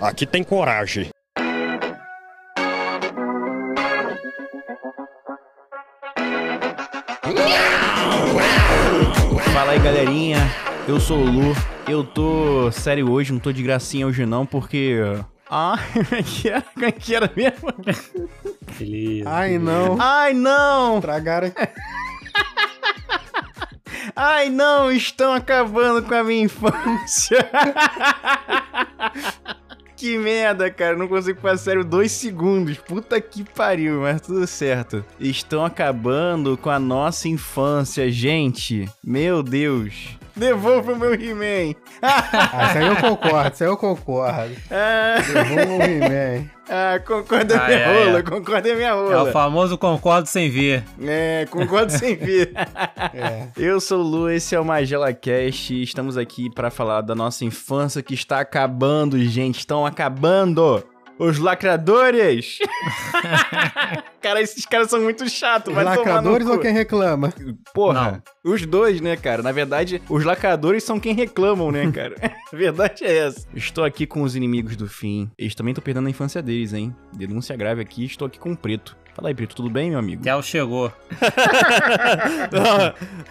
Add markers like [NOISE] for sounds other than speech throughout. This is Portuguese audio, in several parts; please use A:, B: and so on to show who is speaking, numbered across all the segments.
A: Aqui tem coragem.
B: Fala aí, galerinha. Eu sou o Lu. Eu tô sério hoje, não tô de gracinha hoje não, porque. [LAUGHS] Ah, que era, que era mesmo?
C: Beleza.
D: Ai, não.
B: Ai, não!
D: Tragaram.
B: Ai, não! Estão acabando com a minha infância! [LAUGHS] que merda, cara. Não consigo fazer sério dois segundos. Puta que pariu, mas tudo certo. Estão acabando com a nossa infância, gente. Meu Deus. Devolva o meu He-Man.
D: Ah, isso aí eu concordo, isso aí eu concordo. [LAUGHS]
B: Ah,
D: Devolva o He-Man.
B: ah, concorda
C: Ah,
B: minha
C: é,
B: rola,
C: é.
B: concorda minha
C: É o
B: rola.
C: famoso concordo sem ver.
B: É, concordo sem ver. [LAUGHS]
D: É.
B: Eu sou o Lu, esse é o Magela Cast e estamos aqui para falar da nossa infância que está acabando, gente. Estão acabando! Os lacradores! [LAUGHS] cara, esses caras são muito chatos,
D: Os
B: vai
D: lacradores ou quem reclama?
B: Porra, os dois, né, cara? Na verdade, os lacradores são quem reclamam, né, cara? [LAUGHS] a verdade é essa. Estou aqui com os inimigos do fim. Eles também estão perdendo a infância deles, hein? Denúncia grave aqui, estou aqui com o Preto. Fala aí, Preto, tudo bem, meu amigo?
C: Kel chegou.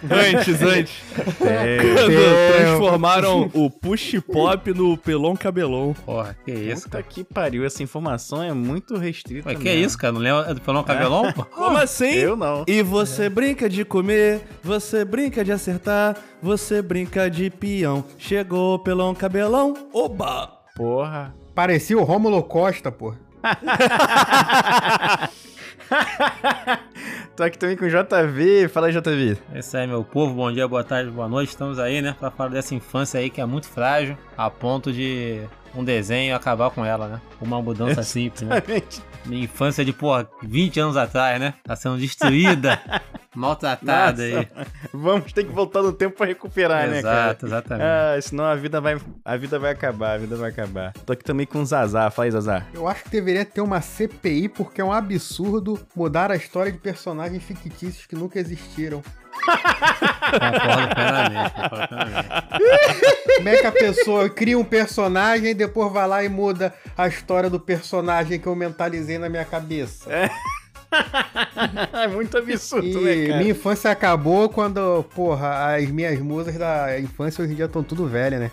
E: antes, antes.
B: É,
E: Quando transformaram o push pop no pelão cabelão.
C: Porra, que isso,
B: Puta
C: cara.
B: que pariu, essa informação é muito restrita.
C: Ué, que
B: mesmo.
C: isso, cara? Não lembra do Pelão Cabelão, pô? [LAUGHS]
E: Como assim?
B: Eu não.
E: E você brinca de comer, você brinca de acertar, você brinca de peão. Chegou o pelão cabelão, oba!
B: Porra.
D: Parecia o Rômulo Costa, pô. [LAUGHS] [LAUGHS]
B: Tô aqui também com o JV. Fala aí, JV.
C: Esse aí, meu povo. Bom dia, boa tarde, boa noite. Estamos aí, né? Pra falar dessa infância aí que é muito frágil, a ponto de um desenho acabar com ela, né? Uma mudança [LAUGHS] simples, né? Minha infância de, porra, 20 anos atrás, né? Tá sendo destruída, [LAUGHS] maltratada aí.
B: Vamos ter que voltar no tempo pra recuperar, né, cara?
C: Exato, exatamente.
B: Ah, senão a vida vai, a vida vai acabar, a vida vai acabar. Tô aqui também com o Zazá. Fala aí, Zazá.
D: Eu acho que deveria ter uma CPI porque é um absurdo mudar a história de personagens fictícios que nunca existiram.
C: Concordo plenamente, concordo plenamente.
D: Como é que a pessoa cria um personagem e depois vai lá e muda a história do personagem que eu mentalizei na minha cabeça?
B: É [LAUGHS] muito absurdo,
D: E
B: né, cara?
D: minha infância acabou quando, porra, as minhas musas da infância hoje em dia estão tudo velhas, né?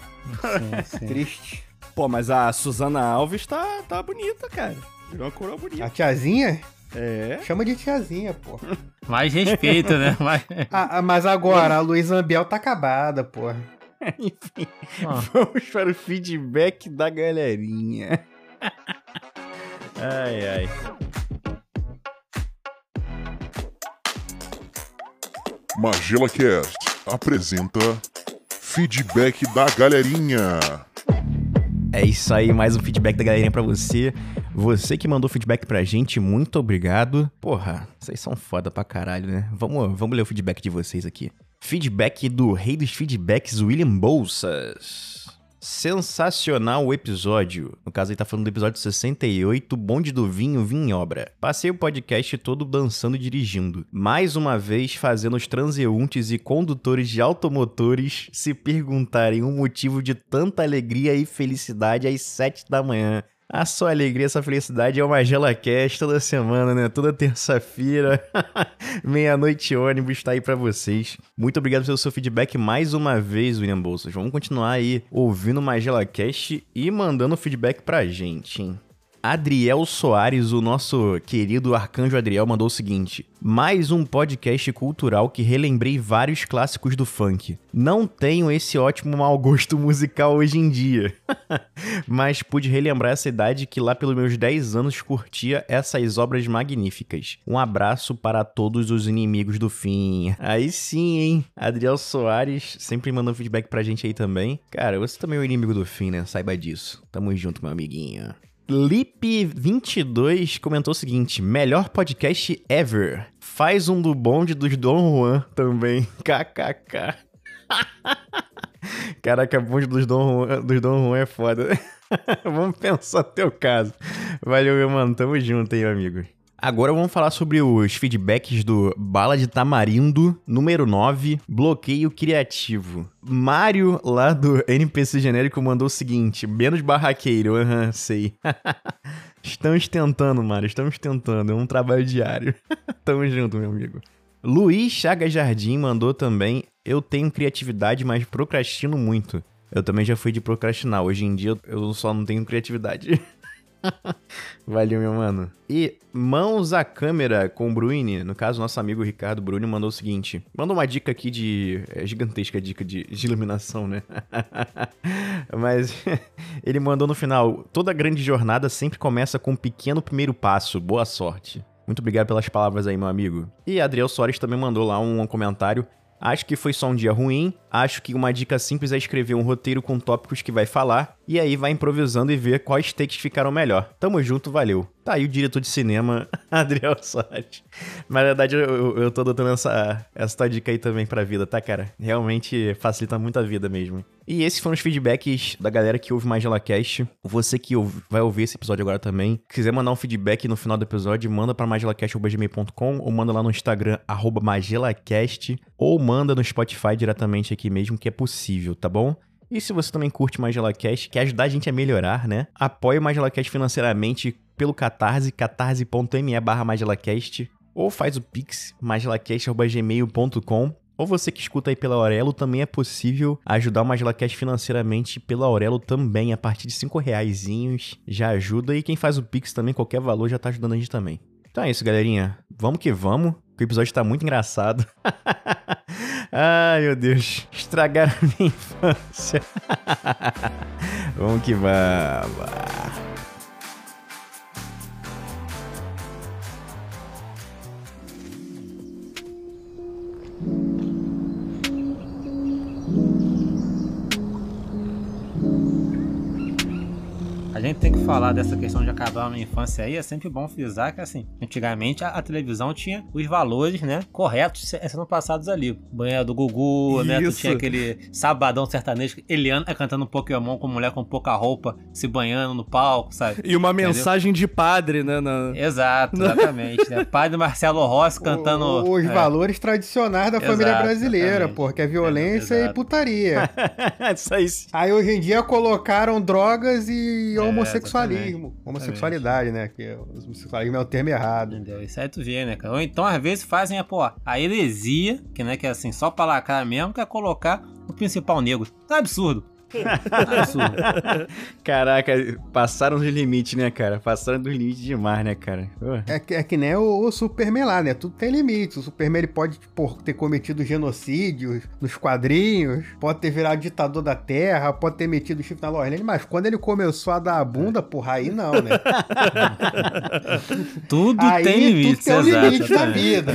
C: Sim, sim. [LAUGHS]
D: Triste.
E: Pô, mas a Suzana Alves tá, tá bonita, cara. Virou uma coroa bonita.
D: A tiazinha?
E: É.
D: Chama de tiazinha, pô.
C: Mais respeito, né? [LAUGHS] Mais...
D: Ah, ah, mas agora, a Luísa Ambiel tá acabada, porra.
B: Enfim,
C: Ó,
B: vamos para o feedback da galerinha. ai, ai.
F: Magela Cast apresenta Feedback da Galerinha.
B: É isso aí, mais um feedback da galerinha pra você. Você que mandou feedback pra gente, muito obrigado. Porra, vocês são foda pra caralho, né? Vamos, vamos ler o feedback de vocês aqui. Feedback do rei dos feedbacks, William Bolsas. Sensacional o episódio. No caso, ele tá falando do episódio 68, Bonde do Vinho, Vinho em Obra. Passei o podcast todo dançando e dirigindo. Mais uma vez fazendo os transeuntes e condutores de automotores se perguntarem o motivo de tanta alegria e felicidade às 7 da manhã. A sua alegria, essa felicidade é uma GelaCast toda semana, né? Toda terça-feira, [LAUGHS] meia-noite ônibus, tá aí pra vocês. Muito obrigado pelo seu feedback mais uma vez, William Bolsas. Vamos continuar aí ouvindo mais GelaCast e mandando feedback pra gente, hein? Adriel Soares, o nosso querido arcanjo Adriel, mandou o seguinte: Mais um podcast cultural que relembrei vários clássicos do funk. Não tenho esse ótimo mau gosto [LAUGHS] musical hoje em dia, [LAUGHS] mas pude relembrar essa idade que lá pelos meus 10 anos curtia essas obras magníficas. Um abraço para todos os inimigos do fim. Aí sim, hein? Adriel Soares sempre mandando feedback pra gente aí também. Cara, você também é o inimigo do fim, né? Saiba disso. Tamo junto, meu amiguinho. Lip22 comentou o seguinte: melhor podcast ever. Faz um do bonde dos Dom Juan também. [LAUGHS] KKK. [LAUGHS] Caraca, bonde dos Dom Juan, dos Dom Juan é foda. [LAUGHS] Vamos pensar teu caso. Valeu, meu mano. Tamo junto aí, amigo. Agora vamos falar sobre os feedbacks do Bala de Tamarindo, número 9, bloqueio criativo. Mário, lá do NPC genérico, mandou o seguinte: menos barraqueiro, aham, uhum, sei. [LAUGHS] estamos tentando, Mário, estamos tentando, é um trabalho diário. [LAUGHS] Tamo junto, meu amigo. Luiz Chagas Jardim mandou também: eu tenho criatividade, mas procrastino muito. Eu também já fui de procrastinar. Hoje em dia eu só não tenho criatividade. [LAUGHS] [LAUGHS] Valeu, meu mano. E mãos à câmera com o Bruni. No caso, nosso amigo Ricardo Bruni mandou o seguinte: mandou uma dica aqui de. É gigantesca dica de, de iluminação, né? [LAUGHS] Mas [LAUGHS] ele mandou no final: toda grande jornada sempre começa com um pequeno primeiro passo. Boa sorte. Muito obrigado pelas palavras aí, meu amigo. E Adriel Soares também mandou lá um comentário Acho que foi só um dia ruim. Acho que uma dica simples é escrever um roteiro com tópicos que vai falar. E aí vai improvisando e ver quais takes ficaram melhor. Tamo junto, valeu. Tá aí o diretor de cinema, [LAUGHS] Adriel Soares. Mas na verdade eu, eu tô dando essa, essa dica aí também pra vida, tá, cara? Realmente facilita muito a vida mesmo. E esses foram os feedbacks da galera que ouve MagelaCast. Você que ouve, vai ouvir esse episódio agora também. Quiser mandar um feedback no final do episódio, manda pra magelacast.gmail.com ou manda lá no Instagram, magelacast, ou manda no Spotify diretamente aqui mesmo, que é possível, tá bom? E se você também curte MagelaCast, quer ajudar a gente a melhorar, né? Apoie o MagelaCast financeiramente pelo Catarse, catarse.me barra MagelaCast, ou faz o pix, magelacast.gmail.com ou você que escuta aí pela Aurelo, também é possível ajudar o Magilacast financeiramente pela Aurelo também, a partir de 5 reais já ajuda. E quem faz o Pix também, qualquer valor, já tá ajudando a gente também. Então é isso, galerinha. Vamos que vamos, que o episódio tá muito engraçado. [LAUGHS] Ai, meu Deus. Estragaram a minha infância. [LAUGHS] vamos que vamos.
C: Gente tem que falar dessa questão de acabar uma infância aí, é sempre bom frisar que, assim, antigamente a, a televisão tinha os valores, né, corretos sendo passados ali. Banheiro do Gugu, Isso. né, tu tinha aquele sabadão sertanejo, Eliana cantando um Pokémon com mulher com pouca roupa, se banhando no palco, sabe?
E: E uma Entendeu? mensagem de padre, né? Na...
C: Exato, [LAUGHS] exatamente. né? Padre Marcelo Rossi cantando...
D: O, os é. valores tradicionais da família Exato, brasileira, porque é violência é, e putaria. [LAUGHS] Isso aí. Aí hoje em dia colocaram drogas e é, homossexualismo. É, homossexualidade, né? Que o homossexualismo é o termo errado.
C: Entendeu? Isso aí tu vê, né, cara? Ou então, às vezes, fazem a, pô, a heresia, que, né, que é assim, só pra lacrar mesmo, que é colocar o principal negro. É absurdo. [LAUGHS]
B: Caraca, passaram dos limites, né, cara? Passaram dos limites demais, né, cara?
D: É que, é que nem o, o, Superman lá, né? Tudo tem limites. O Superman ele pode por, ter cometido genocídios nos quadrinhos, pode ter virado ditador da Terra, pode ter metido chifre na Lorraine, mas quando ele começou a dar a bunda, porra, aí não, né? [LAUGHS]
C: tudo aí, tem limites,
D: tudo tem um limite da vida.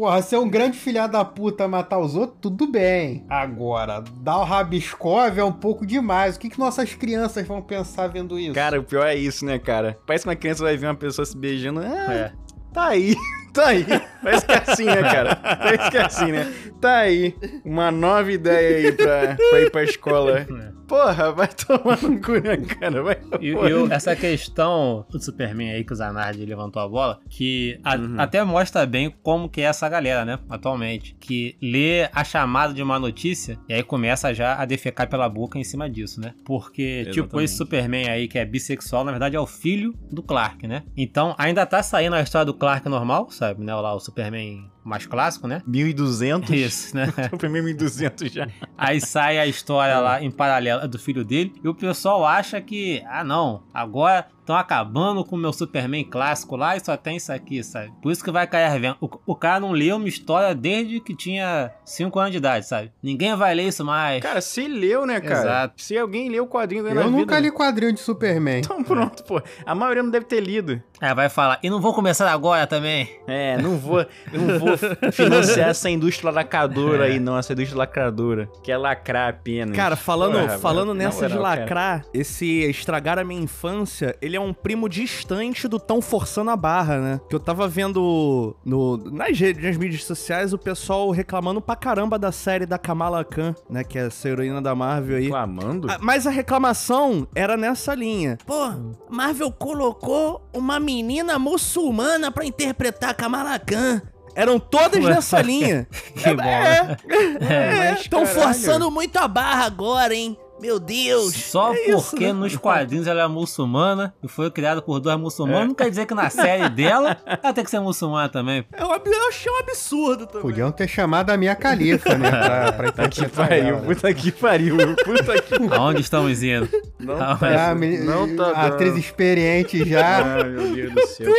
D: Porra, ser um grande filha da puta matar os outros, tudo bem. Agora, dar o rabiscov é um pouco demais. O que, que nossas crianças vão pensar vendo isso?
B: Cara, o pior é isso, né, cara? Parece que uma criança vai ver uma pessoa se beijando. Ah, é. Tá aí. [LAUGHS] Tá aí. Parece que é assim, né, cara? Parece que é assim, né? Tá aí. Uma nova ideia aí pra, pra ir pra escola. Porra, vai tomar no cu, né, cara? Vai,
C: e, e essa questão do Superman aí que o Zanardi levantou a bola, que a, uhum. até mostra bem como que é essa galera, né, atualmente. Que lê a chamada de uma notícia e aí começa já a defecar pela boca em cima disso, né? Porque, Exatamente. tipo, esse Superman aí que é bissexual, na verdade é o filho do Clark, né? Então ainda tá saindo a história do Clark normal, sabe, né? Lá o Superman mais clássico, né?
B: 1200.
C: Isso, né? [LAUGHS]
B: Superman 1200 já.
C: Aí sai a história lá em paralelo do filho dele e o pessoal acha que, ah não, agora estão acabando com o meu Superman clássico lá e só tem isso aqui, sabe? Por isso que vai cair vendo. O, o cara não leu uma história desde que tinha 5 anos de idade, sabe? Ninguém vai ler isso mais.
B: Cara, se leu, né, cara? Exato. Se alguém leu o quadrinho
D: da Eu nunca vida, li quadrinho de Superman.
B: Então pronto, pô. A maioria não deve ter lido.
C: É, vai falar, e não vou começar agora também.
B: É, não vou, não vou financiar essa indústria lacradora é. aí, não, essa indústria lacradora. Que é lacrar apenas.
E: Cara, falando, Porra, falando nessa de lacrar, cara. esse estragar a minha infância, ele é é um primo distante do tão forçando a barra, né? Que eu tava vendo no, nas, redes, nas mídias sociais o pessoal reclamando pra caramba da série da Kamala Khan, né? Que é essa heroína da Marvel aí.
B: Reclamando?
E: Ah, Mas a reclamação era nessa linha. Pô, Marvel colocou uma menina muçulmana pra interpretar Kamala Khan. Eram todas nessa linha. [LAUGHS]
C: Que bom.
E: É, é,
B: mas
E: estão
B: caralho.
E: forçando muito a barra agora, hein? Meu Deus.
C: Só
E: É isso,
C: porque
E: né?
C: nos quadrinhos ela é muçulmana e foi criada por duas muçulmanas, não quer dizer que na [LAUGHS] série dela ela tem que ser muçulmana também.
E: Eu, ab- eu achei um absurdo também.
D: Podiam ter chamado a minha califa, né? Pra, pra
B: Puta que
D: interpretar
B: pariu, puta que pariu, puta que
C: Aonde estamos indo?
B: Não
C: Ah,
B: tá,
D: É, a meni-
B: não tá
D: a atriz
B: dando.
D: experiente já.
B: Ai, meu Deus do céu.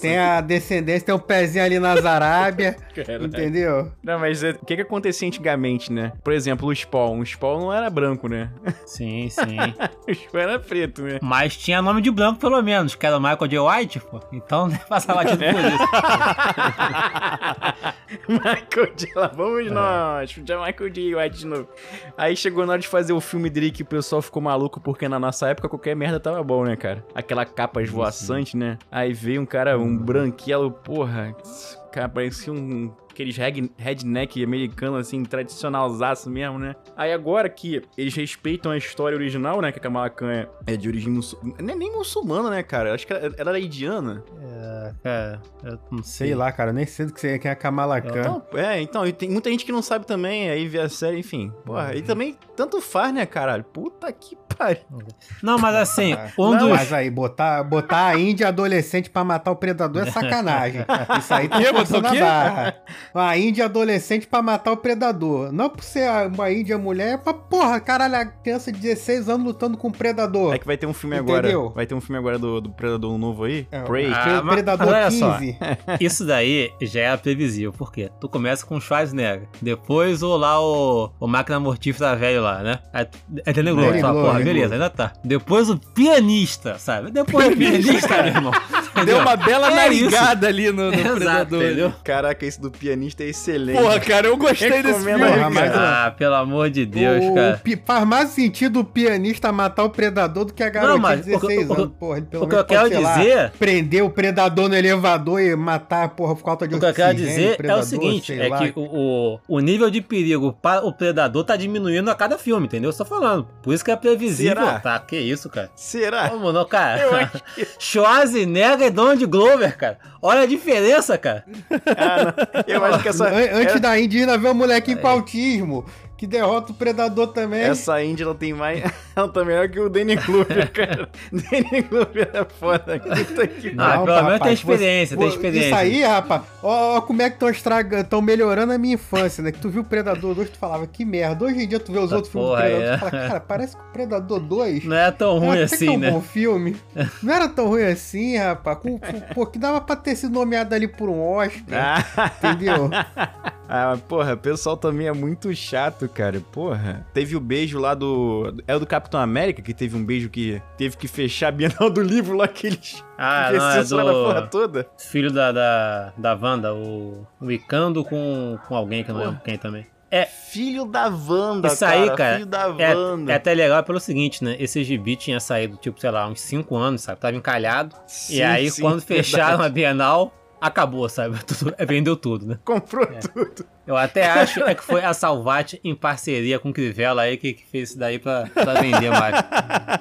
D: Tem a descendência, tem um pezinho ali nas Arábia, [LAUGHS] entendeu?
B: Não, mas é- o que que acontecia antigamente, né? Por exemplo, o Spawn. O Spawn não era branco, né?
C: Sim, sim. [LAUGHS]
B: O Spawn era preto, né?
C: Mas tinha nome de branco pelo menos, que era o Michael J. White, pô. Então [LAUGHS] passava batido por isso.
B: Michael J. Lá vamos nós. Já Michael J. White de novo. Aí chegou na hora de fazer o filme dele que o pessoal ficou maluco porque na nossa época qualquer merda tava bom, né, cara? Aquela capa esvoaçante, né? Aí veio um cara, um branquelo, porra. Cara, parecia um. Aqueles redneck americano, assim, tradicionalzaço mesmo, né? Aí agora que eles respeitam a história original, né? Que a Kamala Khan é- é de origem muçulmana. Não é nem muçulmana, né, cara? Acho que ela, ela era indiana.
C: Cara, eu não sei.
D: Sei lá, cara, nem sei do que você quem é a Kamala Khan.
B: Então, é, então, e tem muita gente que não sabe também, aí vê a série, enfim. Porra,
C: Uhum.
B: e também, tanto faz, né, caralho? Puta que pariu.
C: Não, mas assim, um
D: Não,
C: dos.
D: Mas aí, botar, botar a Índia adolescente pra matar o predador é sacanagem. [LAUGHS] Isso aí tá forçando a barra. A Índia adolescente pra matar o predador. Não por ser uma Índia mulher, é pra porra, caralho, a criança de 16 anos lutando com o predador.
B: É que vai ter um filme
D: Entendeu?
B: agora. Vai ter um filme agora do, do Predador novo aí.
D: É,
B: Prey.
C: Ah,
D: predador
C: mas olha só.
D: 15. [LAUGHS]
C: Isso daí já era previsível. Por quê? Tu começa com o Schwarzenegger. Depois o lá o, o máquina mortífera velho lá, né? Aí, é Danny Glover. Porra, beleza, ainda tá. Depois o pianista, sabe? Depois o [LAUGHS] pianista, meu irmão.
E: Deu uma bela
C: É
E: narigada ali no, no [LAUGHS]
C: Exato,
E: Predador.
C: entendeu?
B: Caraca, esse do pianista é excelente.
E: Porra, cara, eu gostei desse
B: Recomendo
E: filme.
B: aí,
D: Porra, mas
B: cara.
C: Ah, pelo amor de Deus,
D: o,
C: cara.
D: faz mais sentido o pianista matar o predador do que a garotinha
C: mas
D: de 16
C: o
D: anos. Porra, ele pelo
C: o que eu quero
D: sei lá,
C: dizer-
D: prender o predador no elevador e matar, porra, por falta de
C: O que eu quero
D: oxigênio,
C: dizer é
D: predador,
C: o seguinte, é
D: lá.
C: que o, o, nível de perigo para o predador tá diminuindo a cada filme, entendeu? Eu tô falando. Por isso que é previsível.
B: Será?
C: Tá, que isso, cara.
B: Será?
C: Vamos não, cara.
B: Eu acho que. [LAUGHS]
C: Schwarzenegger e Donald Glover, cara. Olha a diferença, cara.
B: Ah. Eu acho que essa.
D: An- Antes
B: era-
D: da Índia ainda vê um molequinho com autismo, que derrota o predador também.
B: Essa Índia ela tem mais. [LAUGHS] Ela tá melhor que o Danny Glover, [LAUGHS] cara. Danny Glover é foda. Puta que
C: Não, Ah, pelo menos
D: rapaz,
C: tem experiência,
D: você-
C: tem experiência.
D: Isso aí, rapaz, ó, ó como é que estão estraga... tão melhorando a minha infância, né? Que tu viu o Predador 2, tu falava, que merda. Hoje em dia tu vê os
C: Tá
D: outros filmes do
C: porra,
D: Predador,
C: é.
D: tu fala, cara, parece que o Predador 2
C: Não é tão ruim
D: é
C: assim,
D: um
C: né?
D: bom filme. [LAUGHS] Não era tão ruim assim, rapaz. Com, com- pô, que dava pra ter sido nomeado ali por um Oscar,
B: Ah,
D: entendeu?
B: Ah, porra, o pessoal também é muito chato, cara. Porra. Teve o beijo lá do. É o do Capitão América, que teve um beijo que teve que fechar a Bienal do livro lá que eles.
C: Ah, [LAUGHS] não, é
B: a porra
C: do
B: toda.
C: filho da, da, da Wanda, o, o Icando com, com alguém que eu não lembro quem também. É,
B: Filho da Wanda,
C: Isso aí, cara,
B: Filho da
C: é,
B: Wanda.
C: é até legal pelo seguinte, né? Esse gibi tinha saído, tipo, sei lá, uns 5 anos, sabe? Tava encalhado. e
B: Sim,
C: aí,
B: sim,
C: quando [LAUGHS] fecharam
B: verdade.
C: a Bienal, acabou, sabe? [LAUGHS] Tudo- vendeu tudo, né?
B: Comprou
C: É.
B: tudo.
C: Eu até acho é que foi a Salvati em parceria com o Crivella aí que, que fez isso daí pra, pra vender mais.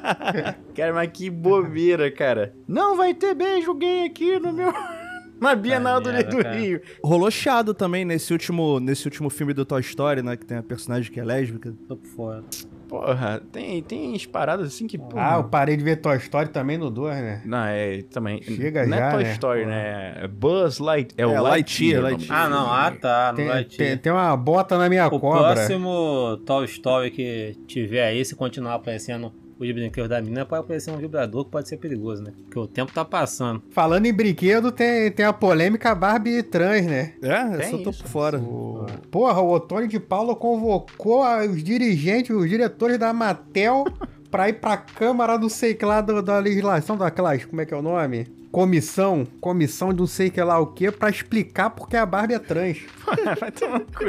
C: [LAUGHS]
B: Cara, mas que bobeira, cara. Não vai ter beijo gay aqui no meu. [LAUGHS] Na Bienal do,
C: merda,
B: do. Rio.
E: Rolou chiado também nesse último, nesse último filme do Toy Story, né? Que tem a personagem que é lésbica.
C: Tô por fora.
B: Porra, tem, tem umas paradas assim que. Porra.
D: Ah, eu parei de ver Toy Story também no 2, né?
B: Não, é também.
D: Chega
B: não
D: já,
B: é Toy
D: né?
B: Story, né? É Buzz Light. É o
E: É.
B: Lightyear, o nome
E: Lightyear.
C: Ah, não. Ah, tá. Não
D: Tem, tem, tem uma bota na minha
C: O
D: cobra.
C: próximo Toy Story que tiver aí, se continuar aparecendo os brinquedos da menina, pode aparecer um vibrador que pode ser perigoso, né? Porque o tempo tá passando.
D: Falando em brinquedo, tem, tem a polêmica Barbie trans, né?
E: É,
B: Tem
E: eu só tô
B: isso.
E: por fora.
D: O- Porra, o Otônio de Paula convocou os dirigentes, os diretores da Mattel [LAUGHS] pra ir pra Câmara não sei que lá do- da legislação, daquelas, como é que é o nome? Comissão, comissão de não sei que lá o que, pra explicar porque a Barbie é trans. [LAUGHS]
B: Vai tomar cu.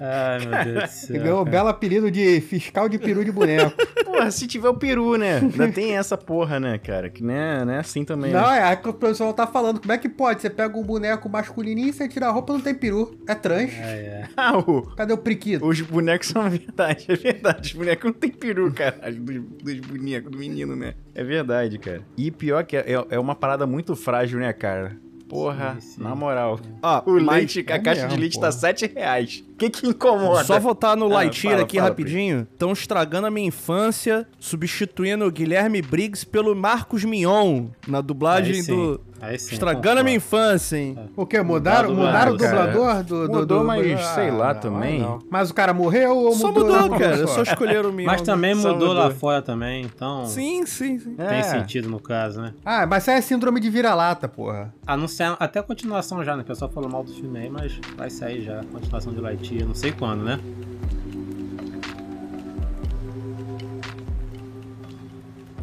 C: Ai, meu Deus do [LAUGHS] céu.
D: ganhou o belo apelido de fiscal de peru de boneco. [LAUGHS]
B: Porra, se tiver o peru, né? Ainda tem essa porra, né, cara? Que não é, não é assim também.
D: Não,
B: né?
D: é que o pessoal tá falando. Como é que pode? Você pega um boneco masculininho e você tira a roupa não tem peru. É trans.
C: É, é. [LAUGHS]
B: Ah, o-
D: Cadê o priquito?
B: os bonecos são verdade, é verdade. Os bonecos não tem peru, caralho, dos, dos bonecos, do menino, né? É verdade, cara. E pior que é, é uma parada muito frágil, né, cara? Porra,
C: Sim, sim.
B: na moral.
E: Ó,
B: O leite, a
D: é
B: caixa de
D: mesmo,
B: leite
D: porra.
B: tá 7 reais. O que que incomoda?
E: Só voltar no
B: Ah,
E: Lightyear
B: fala,
E: aqui
B: fala,
E: rapidinho. Estão estragando a minha infância, substituindo o Guilherme Briggs pelo Marcos Mion na dublagem do.
C: sim,
E: Estragando a minha infância, hein?
D: O quê? Mudaram, mudaram o dublador do, do,
B: Mudou,
D: do-
B: mas
D: Ah,
B: sei lá
D: não,
B: também.
D: não. Mas o cara morreu ou
E: Só
D: mudou?
E: mudou,
D: não
E: cara.
D: só?
E: Só escolheram o Mion.
C: Mas também
B: Só
C: mudou lá
B: mudou.
C: fora também, então
E: Sim, sim, sim.
C: tem
B: É.
C: sentido no caso, né?
D: Ah, mas isso é síndrome de vira-lata, porra.
C: Anunciaram até a continuação já, né? O pessoal falou mal do filme aí, mas vai sair já a continuação de Lightyear, não sei quando, né?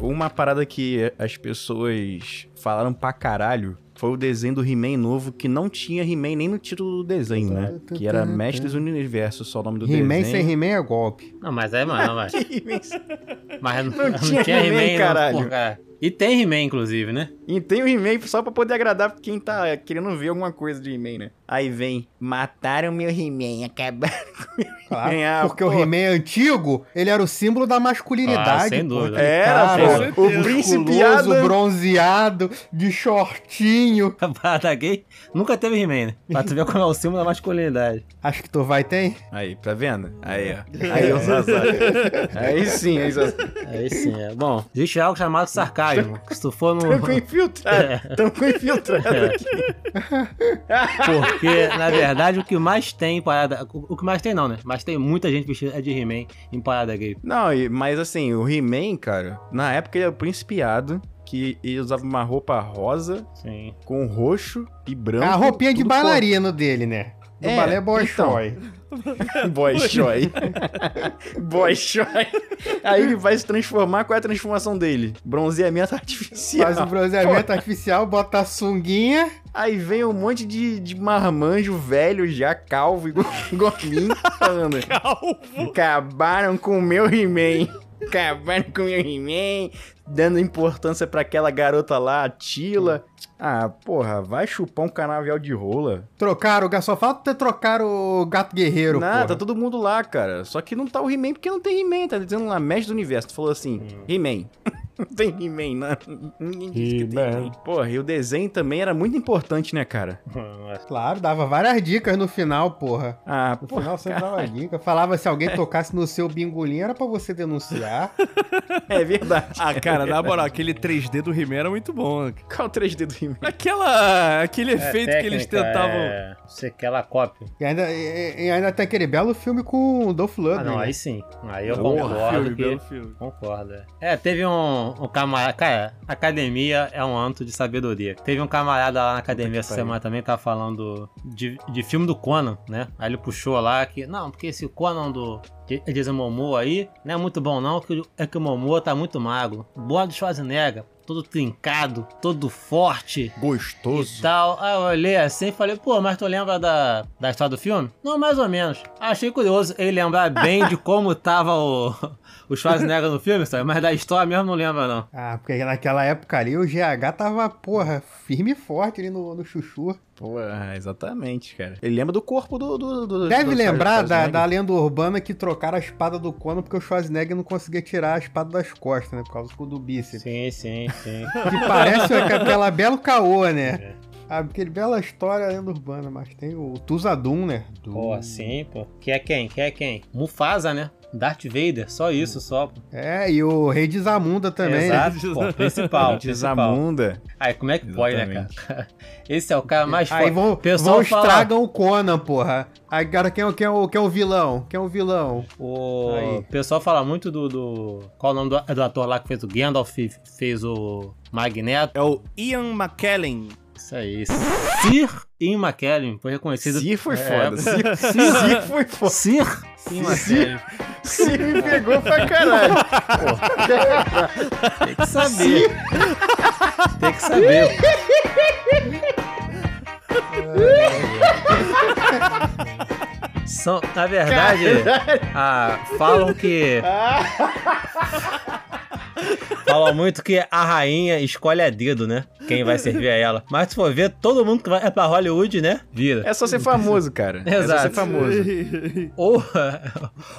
B: Uma parada que as pessoas falaram pra caralho foi o desenho do He-Man novo, que não tinha He-Man nem no título do desenho, né? Que era Mestres do Universo, só o nome do
D: He-Man
B: desenho.
D: sem He-Man é golpe.
C: Não, mas é, mano, [LAUGHS] mas,
B: He-Man
C: mas não,
B: Não [LAUGHS]
C: não
B: tinha
C: tinha
B: He-Man,
C: He-Man, não,
B: caralho.
C: pô, cara. E tem He-Man, inclusive, né?
B: E tem o He-Man só pra poder agradar quem tá querendo ver alguma coisa de He-Man, né? Aí vem, mataram meu He-Man, acabaram com meu [LAUGHS]
D: Claro.
B: Ah,
D: porque o
B: pô.
D: He-Man antigo, ele era o símbolo da masculinidade.
C: Ah, sem dúvida.
B: Era,
D: cara
B: pô, o Adam-
D: bronzeado, de shortinho. [LAUGHS]
C: A parada gay nunca teve He-Man, né? Pra tu ver como é o símbolo da masculinidade.
D: Acho que tu vai ter.
B: Aí, tá vendo? Aí, ó. [LAUGHS] Aí. Aí sim, aí.
C: Aí sim, é. Bom, existe algo chamado sarcasmo. que Se tu for no.
B: Tamo com infiltrado. Tamo com infiltrado
C: É.
B: aqui.
C: Porque, na verdade, o que mais tem em parada. O que mais tem não, né? Mas tem muita gente vestida de He-Man em parada gay.
B: Não, mas assim, o He-Man, cara, na época ele era o principiado, que ele usava uma roupa rosa
C: Sim.
B: com roxo e branco.
D: a roupinha de bailarino dele, né? Do
B: É,
D: balé Bolshoi.
B: cor- [LAUGHS] Boy Shoy. [LAUGHS] Boy Shoy. Aí ele vai se transformar. Qual é a transformação dele? Bronzeamento artificial.
D: Faz o bronzeamento artificial, bota a sunguinha.
B: Aí vem um monte de, de marmanjo velho já, calvo, igual, [LAUGHS] igual a mim. Calvo? Acabaram com o meu He-Man. Acabaram com o meu He-Man. Dando importância pra aquela garota lá, a Tila. Ah, porra, vai chupar um canavial de rola.
D: Trocaram, o só falta ter trocado o gato guerreiro,
B: Nada,
D: porra.
B: tá todo mundo lá, cara. Só que não tá o He-Man porque não tem He-Man, tá dizendo lá, mestre do universo. Tu falou assim, He-Man. [LAUGHS] Não tem He-Man, não. Ninguém disse que tem
C: He-Man.
B: Porra, e o desenho também era muito importante, né, cara? [LAUGHS]
D: Claro, dava várias dicas no final, porra.
B: Ah,
D: No
B: porra,
D: final sempre dava dica. Falava se alguém [LAUGHS] tocasse no seu bingolinho, era pra você denunciar.
B: é verdade.
E: Ah, cara, na moral, aquele 3D do He-Man era muito bom.
B: Qual o 3D do He-Man?
E: Aquela, aquele
C: É
E: efeito que eles
C: técnica,
E: tentavam.
C: É... Sei que ela cópia.
D: E ainda, e, e ainda tem aquele belo filme com o Dolph Lundgren.
C: Ah, não,
D: né?
C: aí sim. Aí eu
B: Porra,
C: concordo
E: filme,
C: que...
E: belo filme.
C: Concordo, é. É, teve um, um camarada. Cara, academia é um anto de sabedoria. Teve um camarada lá na academia essa semana também, tava falando de, de filme do Conan, né? Aí ele puxou lá que. Não, porque esse Conan do. Jason Momoa aí não é muito bom, não, que, é que o Momoa tá muito magro. Boa do Schwarzenegger, todo trincado, todo forte e
B: Gostoso.
C: tal. Aí eu olhei assim e falei, pô, mas tu lembra da, da história do filme? Não, mais ou menos. Achei curioso ele lembrar bem de como tava o, o Schwarzenegger no filme, sabe? Mas da história mesmo não lembra, não.
D: Ah, porque naquela época ali o GH tava, porra, firme e forte ali no, no chuchu.
B: Pô, exatamente, cara. Ele lembra do corpo do. do, do
D: Deve
B: do
D: lembrar da, da lenda urbana que trocaram a espada do Conan porque o Schwarzenegger não conseguia tirar a espada das costas, né? Por causa do bíceps.
C: Sim, sim, sim. [LAUGHS]
D: Que parece aquela [LAUGHS] belo caô,
C: É.
D: né? Ah, aquele bela história lenda urbana, mas tem o Tuzadum, né?
C: Pô, sim, pô. Que é quem? Que é quem? Mufasa, né? Darth Vader, só isso, só. pô.
D: É, e o Rei de Zamunda também.
C: Exato, [LAUGHS] pô. Principal, principal.
B: Desamunda.
C: Aí, como é que pode, né, cara? Esse é o cara mais
D: Aí
C: forte.
D: vão,
C: O pessoal
D: vão
C: fala-
D: estragam o Conan, porra. Aí, cara, quem, é o- quem, é o, quem é o vilão? Quem é o vilão?
C: O
D: Aí.
C: pessoal fala muito do, do- Qual o nome do, do ator lá que fez o Gandalf, fez o Magneto?
E: É o Ian McKellen.
C: Isso aí. Sir Ian McKellen foi reconhecido.
B: Sir foi
C: É,
B: foda. Sir, Sir [LAUGHS] foi foda.
C: Sir Ian McKellen.
B: Sir me pegou pra caralho.
C: Tem que saber. Tem que saber. São, na verdade, ah, falam que Fala muito que a rainha escolhe a dedo, né? Quem vai servir a ela. Mas se for ver, todo mundo que vai é pra Hollywood, né? Vira.
B: É só ser famoso, cara.
C: Exato. É
B: só ser famoso. [LAUGHS]
C: ou,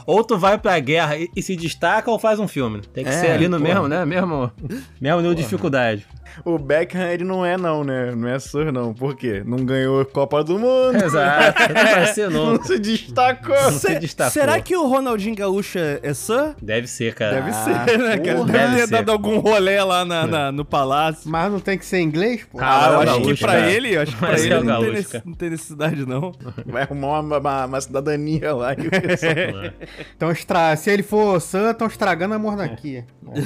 C: ou tu vai pra guerra e, e, se destaca ou faz um filme. Tem que é, ser ali no porra. mesmo, né? Mesmo, mesmo nível de dificuldade.
B: O Beckham, ele não é não, né? Não é Sur, não. Por quê? Não ganhou Copa do Mundo. [LAUGHS]
C: Exato. Não vai ser
B: não. Não se destacou.
E: Não se destacou. Será que o Ronaldinho Gaúcho é Sur?
C: Deve ser, cara.
E: Deve ah, ser, né, cara? Deve, deve ter ser. dado algum rolê lá na, na, no palácio.
D: Mas não tem que ser inglês, pô?
E: Ah, eu acho que pra cara. ele, eu acho que pra ele é não, tem nesse, não, tem necessidade, não. [LAUGHS]
B: Vai arrumar uma, uma, uma cidadania lá. [LAUGHS]
D: então, estra... se ele for Sun, estão estragando a monarquia. Não, não,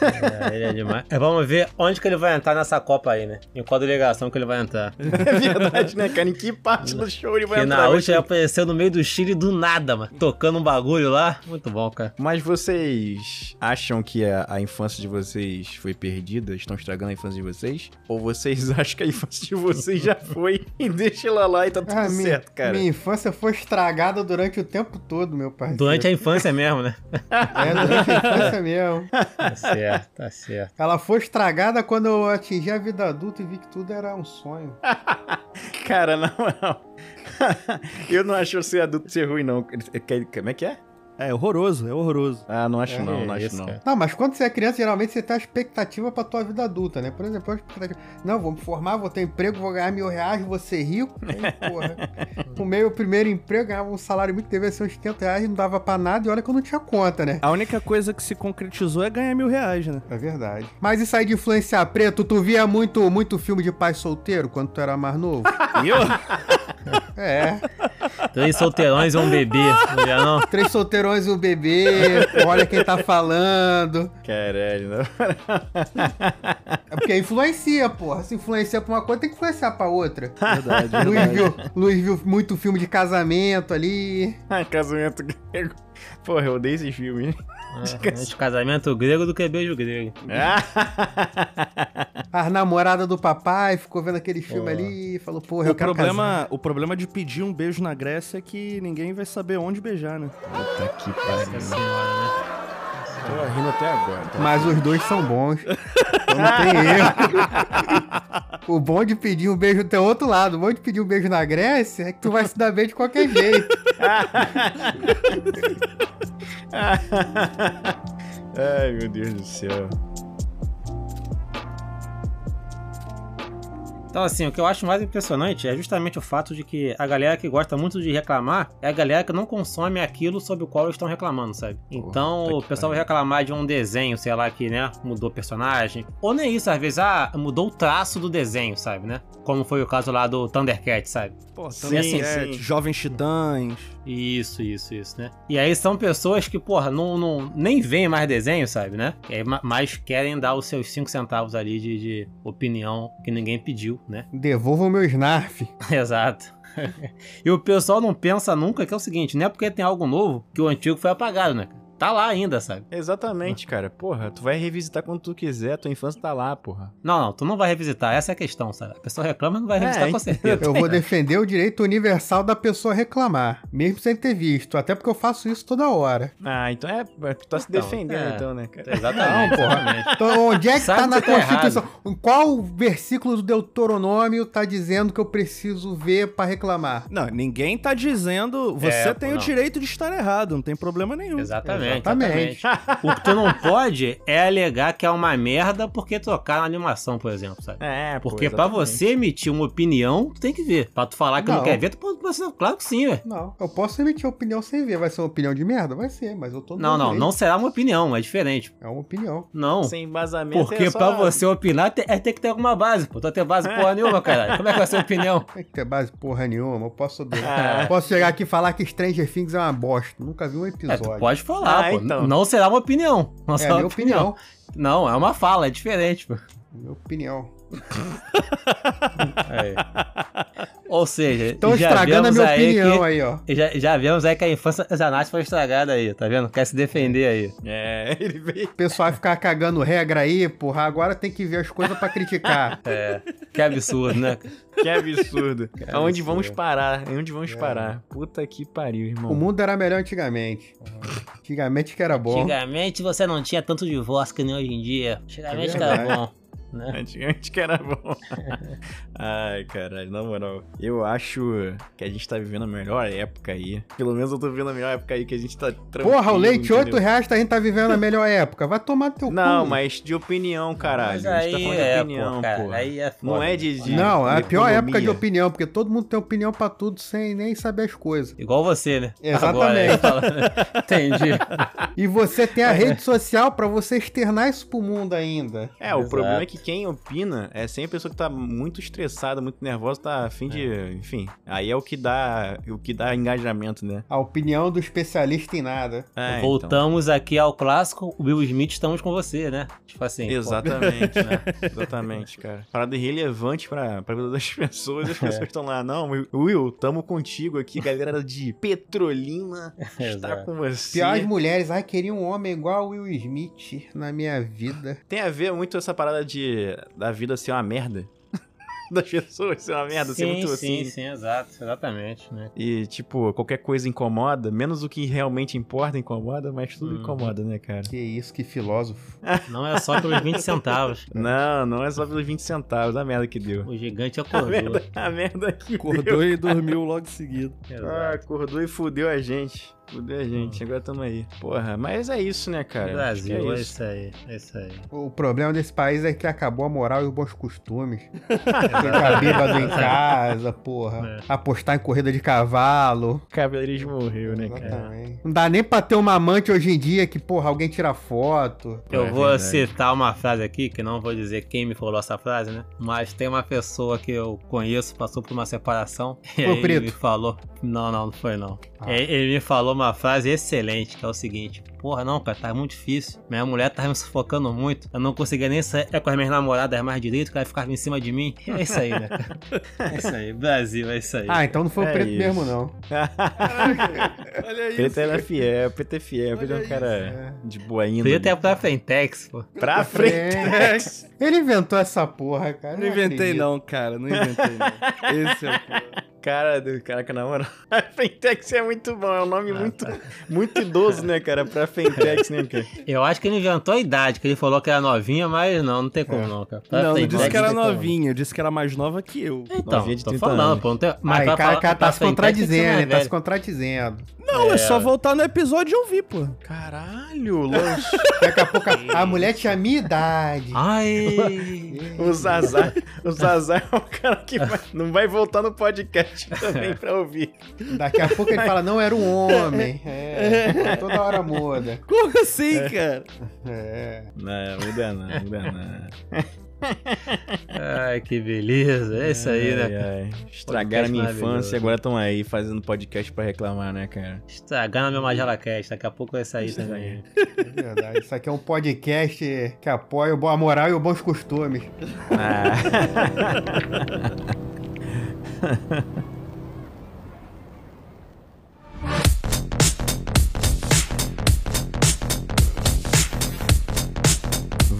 C: é, ele é demais. É, vamos ver onde que ele vai entrar nessa Copa aí, né? Em qual delegação que ele vai entrar. [LAUGHS]
B: É verdade, né, cara? Em que parte do show ele vai
C: que
B: entrar?
C: na última apareceu no meio do Chile do nada, mano. Tocando um bagulho lá. Muito bom, cara.
B: Mas vocês acham que a, a infância de vocês foi perdida? Estão estragando a infância de vocês? Ou vocês [LAUGHS] acham que a infância de vocês já foi e deixa ela lá e tá tudo ah, certo, cara?
D: Minha infância foi estragada durante o tempo todo, meu pai.
C: Durante a infância mesmo, né?
D: É, durante a infância mesmo [LAUGHS]
C: certo, tá certo.
D: Ela foi estragada quando eu atingi a vida adulta e vi que tudo era um sonho. [LAUGHS]
B: Cara, não, não. [LAUGHS] eu não acho ser adulto ser ruim, não. Como é que é?
E: É horroroso, é horroroso.
B: Ah, não acho é, não, não acho não.
D: Não, mas quando você é criança, geralmente você tem a expectativa pra tua vida adulta, né? Por exemplo, a expectativa. Não, vou me formar, vou ter emprego, vou ganhar mil reais, vou ser rico. Aí, porra. [LAUGHS] o meu primeiro emprego, ganhava um salário muito, devia ser uns 70 reais, não dava pra nada, e olha que eu não tinha conta, né?
E: A única coisa que se concretizou é ganhar mil reais, né?
D: É verdade. Mas isso aí de influenciar preto, tu via muito, muito filme de pai solteiro quando tu era mais novo? [LAUGHS]
C: Eu?
D: É.
C: Três solteirões e um bebê, não via não?
D: Três solteirões e um bebê, olha quem tá falando.
B: Caralho, não.
D: É porque influencia, porra. Se influencia pra uma coisa, tem que influenciar pra outra.
E: Verdade,
D: verdade. Luiz viu, Luiz viu muito filme de casamento ali.
B: Ah, casamento grego. Porra, eu odeio esse filme.
C: É, de casamento grego do que beijo grego. [LAUGHS]
D: A namorada do papai ficou vendo aquele filme ali e falou, porra,
E: o
D: eu quero
E: problema,
D: casar.
E: O problema de pedir um beijo na Grécia é que ninguém vai saber onde beijar, né?
B: Puta que pariu. senhora, né? Tô rindo até agora.
D: Tá? Mas os dois são bons. Então não tem erro. [LAUGHS] o bom de pedir um beijo tem outro lado. O bom de pedir um beijo na Grécia é que tu vai se dar bem de qualquer jeito. [LAUGHS] [LAUGHS]
B: Ai, meu Deus do céu.
C: Então, assim, o que eu acho mais impressionante é justamente o fato de que a galera que gosta muito de reclamar é a galera que não consome aquilo sobre o qual eles estão reclamando, sabe? Então, Porra, o pessoal vai reclamar de um desenho, sei lá, que, né, mudou personagem. Ou nem isso, às vezes, ah, mudou o traço do desenho, sabe, né? Como foi o caso lá do Thundercat, sabe?
E: Pô, também assim, é, sim. Jovens Titãs.
C: Isso, isso, isso, né? E aí são pessoas que, porra, não, não, nem veem mais desenho, sabe, né? Mas querem dar os seus 5 centavos ali de, de opinião que ninguém pediu, né? [LAUGHS]
D: Devolva o meu Snarf.
C: Exato. [LAUGHS] e o pessoal não pensa nunca que é o seguinte, não é porque tem algo novo que o antigo foi apagado, né? Tá lá ainda, sabe?
B: Exatamente, cara. Porra, tu vai revisitar quando tu quiser, tua infância tá lá, porra.
C: Não, não, tu não vai revisitar, essa é a questão, sabe? A pessoa reclama e não vai revisitar é, com certeza.
D: Eu vou [LAUGHS] defender o direito universal da pessoa reclamar, mesmo sem ter visto, até porque eu faço isso toda hora.
B: Ah, então é, é tu tá se então, defendendo é, então, né, cara? [LAUGHS]
C: Exatamente. Não, porra.
D: Então, onde é que Sabe tá na tá Constituição? Tá Qual versículo do Deuteronômio tá dizendo que eu preciso ver para reclamar?
E: Não, ninguém tá dizendo, você é, tem não. o direito de estar errado, não tem problema nenhum.
C: Exatamente. Exatamente. o que tu não pode é alegar que é uma merda porque trocar na animação, por exemplo, sabe?
B: É,
C: Porque para você emitir uma opinião, tu tem que ver. Pra tu falar que não, não quer ver, tu pode, claro que sim, velho.
D: Não, eu posso emitir opinião sem ver. Vai ser uma opinião de merda? Vai ser, mas eu tô
C: Não, não, não será uma opinião, é diferente.
D: É uma opinião.
C: Não.
B: Sem embasamento.
C: Porque é só... pra você opinar, é ter que ter alguma base, pô. Tu tem base porra nenhuma, caralho. Como é que vai ser a opinião?
D: Tem que ter base porra nenhuma. Eu posso, [LAUGHS] ah. posso chegar aqui e falar que Stranger Things é uma bosta. Nunca vi um episódio.
C: É, pode falar, ah, pô. Então. Não será uma opinião. Não
D: é será
C: uma
D: opinião. opinião.
C: Não, é uma fala, é diferente, pô.
D: Minha opinião.
C: Aí. [LAUGHS] Ou seja,
D: Estão estragando a minha opinião
C: que,
D: aí, ó.
C: Já, já vemos aí que a infância da Zanatti foi estragada aí, tá vendo? Quer se defender aí.
B: É, [LAUGHS] ele veio.
D: O pessoal vai ficar cagando regra aí, porra. Agora tem que ver as coisas pra criticar.
C: É, que absurdo, né? [LAUGHS]
B: Que absurdo.
C: Que
B: Aonde
C: absurdo.
B: vamos parar? Aonde vamos parar? Puta que pariu, irmão.
D: o mundo era melhor antigamente. Antigamente que era bom.
C: Antigamente você não tinha tanto divórcio que nem hoje em dia. Antigamente
D: É
C: que era bom. Né? [LAUGHS]
B: Antigamente que era bom. [LAUGHS] Ai, caralho, na moral. Eu acho que a gente tá vivendo a melhor época aí. Pelo menos eu tô vivendo a melhor época aí que a gente tá tranquilo.
D: Porra, o leite,
B: entendeu?
D: 8 reais, tá, a gente tá vivendo a melhor época. Vai tomar teu
B: Não,
D: cu.
B: mas de opinião, caralho.
C: Mas
B: a gente tá
C: aí
B: falando de
C: é,
B: opinião,
C: pô, aí é foda.
B: Não é de. de
D: Não, é a
B: de
D: pior
B: economia.
D: época de opinião, porque todo mundo tem opinião pra tudo sem nem saber as coisas.
C: Igual você, né?
D: Exatamente.
C: Agora, aí, [LAUGHS] Entendi.
D: E você tem a rede social pra você externar isso pro mundo ainda.
B: É, o
C: Exato.
B: problema é que quem opina é sempre a pessoa que tá muito estressada, muito nervosa, tá afim de.
C: É.
B: Enfim. Aí é o que dá. O que dá engajamento, né?
D: A opinião do especialista em nada.
B: É, então.
C: Voltamos aqui ao clássico, o Will Smith, estamos com você, né? Tipo assim.
B: Exatamente, né? [LAUGHS] Exatamente, cara. Parada irrelevante pra, pra vida das [LAUGHS] pessoas.
C: É.
B: As pessoas estão lá, não, Will, tamo contigo aqui, galera de Petrolina. [LAUGHS] Está com você.
D: Pior as mulheres, ai, queria um homem igual o Will Smith na minha vida.
B: Tem a ver muito essa parada de da vida ser uma merda. [LAUGHS] das pessoas ser uma merda, ser
C: sim,
B: muito
C: sim,
B: assim.
C: sim, exato, exatamente, né?
B: E, tipo, qualquer coisa incomoda, menos o que realmente importa incomoda, mas tudo
C: Uhum.
B: incomoda, né, cara?
D: Que isso, que filósofo. [LAUGHS]
C: Não é só pelos 20 centavos.
B: Não, não é só pelos 20 centavos, a merda que deu.
C: O gigante
B: A
C: acordou.
B: merda, a merda que
E: Acordou
B: deu.
E: e dormiu logo em seguida.
B: Ah, acordou e fudeu a gente. Fudeu a gente, agora tamo aí. Porra, mas é isso, né, cara?
C: Brasil, é
B: é isso.
C: isso aí, é isso aí.
D: O problema desse país é que acabou a moral e os bons costumes. [LAUGHS] Ficar bêbado em casa, porra.
C: É.
D: Apostar em corrida de cavalo.
B: O cabeleirismo morreu, né, cara?
D: Exatamente. Não dá nem pra ter uma amante hoje em dia que, porra, alguém tira foto.
C: Eu
B: É
C: vou
B: verdade.
C: citar uma frase aqui, que não vou dizer quem me falou essa frase, né? Mas tem uma pessoa que eu conheço, passou por uma separação. [LAUGHS] E
D: Foi
C: aí
D: o preto?
C: ele me falou. Não, não, não foi não.
D: Ah.
C: Ele ele me falou uma frase excelente, que é o seguinte: Porra, não, cara, tá muito difícil. Minha mulher tava me sufocando muito. Eu não conseguia nem sair com as minhas namoradas mais direito, que ela ficava em cima de mim. É isso aí, né, cara? [LAUGHS] É isso aí, Brasil, é isso aí.
D: Ah, então não foi o
B: É
D: preto
B: isso.
D: mesmo, não. [LAUGHS]
E: Olha
B: Preto era fiel, Preto é fiel, Preto é um cara de boa índole.
C: Preto é pra Frentex, pô.
B: Pra frente.
D: É. Ele inventou essa porra, cara.
E: Não inventei não, cara. Não inventei não. Esse é o problema.
B: Cara do caraca, na moral. A [LAUGHS] Fentex é muito bom, é um nome muito, muito idoso, né, cara? Pra Fentex, né, cara? [LAUGHS]
C: Eu acho que ele inventou a idade, que ele falou que era novinha, mas não, não tem como não, cara. Pra
E: Não, não
C: Frentex
E: disse que era
C: não
E: novinha. Eu disse que era mais nova que eu.
C: Então,
B: Novinha de
C: tô
B: 30
C: falando,
B: anos.
C: pô. Não tem...
D: Aí,
C: pra
D: cara,
C: falar-
D: cara tá se
C: ser
D: contradizendo, ele tá se contradizendo.
E: Não, é,
C: É.
E: só voltar no episódio e ouvir, pô.
B: Caralho, [LAUGHS] lanche.
D: Daqui a pouco a, a mulher tinha a minha idade.
C: Ai! [LAUGHS]
B: O Zazar, o Zazar é o cara que vai- não vai voltar no podcast também pra ouvir.
D: Daqui a pouco ele fala, não, era um homem. É, toda hora muda.
E: Como assim, cara? [LAUGHS]
D: É.
B: Não, muda não, muda não. [LAUGHS]
C: Ai, que beleza. É isso aí,
B: Ai,
C: né?
B: ai. Estragaram a minha infância e agora estão aí fazendo podcast pra reclamar, né, cara?
C: Estragando meu Magela Cast. Daqui a pouco vai sair também.
D: É verdade. Isso aqui é um podcast que apoia o boa moral e os bons costumes.
B: Ah. [LAUGHS]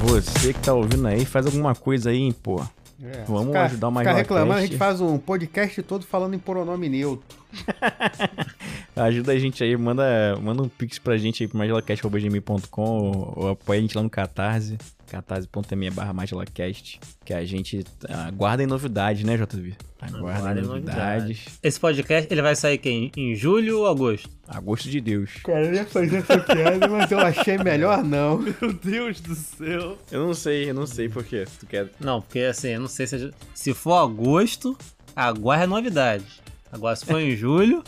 B: Você que tá ouvindo aí, faz alguma coisa aí, hein, pô.
D: É.
B: Vamos
D: Ficar-
B: ajudar o
D: Ficar
B: Magela
D: reclamando, a gente faz um podcast todo falando em pronome neutro. [LAUGHS]
B: Ajuda a gente aí, manda, manda um pix pra gente aí pro magelacast.gmail.com ou, ou apoia a gente lá no Catarse, catarse.me barra magelacast, que a gente aguarda em novidades, né, JV? Aguarda
C: Aguardem
B: em novidades.
C: Esse podcast, ele vai sair quem? Em julho ou agosto?
B: Agosto de Deus.
D: Cara, eu ia fazer essa piada, mas eu achei melhor não. [LAUGHS]
E: Meu Deus do céu.
B: Eu não sei, eu não sei por quê. Tu quer...
C: Não, porque assim, eu não sei se... Se for agosto, aguarde novidades. Agora, se for em julho,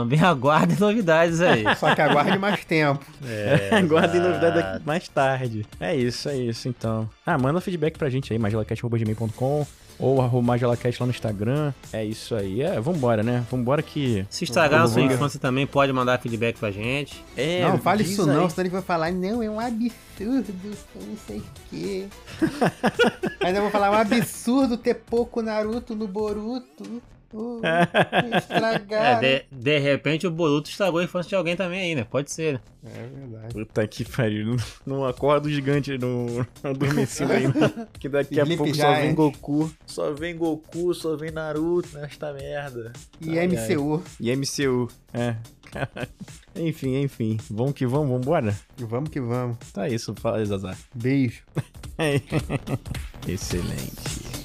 C: também [LAUGHS] aguarde novidades aí.
D: Só que aguarde mais tempo.
C: É, [LAUGHS]
B: Aguardem novidade
C: exato.
B: mais tarde. É isso, é isso, então. Ah, manda feedback pra gente aí, magelacast.gmail.com. ou arroba MagelaCast lá no Instagram. É isso aí. É, vambora, né? Vambora que.
C: Se estragar a sua infância também, pode mandar feedback pra gente.
D: É, não, fale isso aí. não, senão ele vai falar, não, é um absurdo, não sei o quê. [LAUGHS] Mas eu vou falar, é um absurdo ter pouco Naruto no Boruto. Uh, [LAUGHS]
C: é, de, de repente o Boruto estragou a infância de alguém também aí, né? Pode ser. Né?
B: É verdade. Puta que pariu. Não, não acorda o gigante no adormecido ainda. Que daqui a pouco só vem Goku. Só vem Goku, só vem Naruto nesta merda.
D: E ai, MCU. Ai.
B: E MCU, é. enfim, enfim. Vamos que vamos, vambora?
D: Vamos que vamos.
B: Tá isso, fala, Zazar.
D: Beijo. [LAUGHS]
B: Excelente.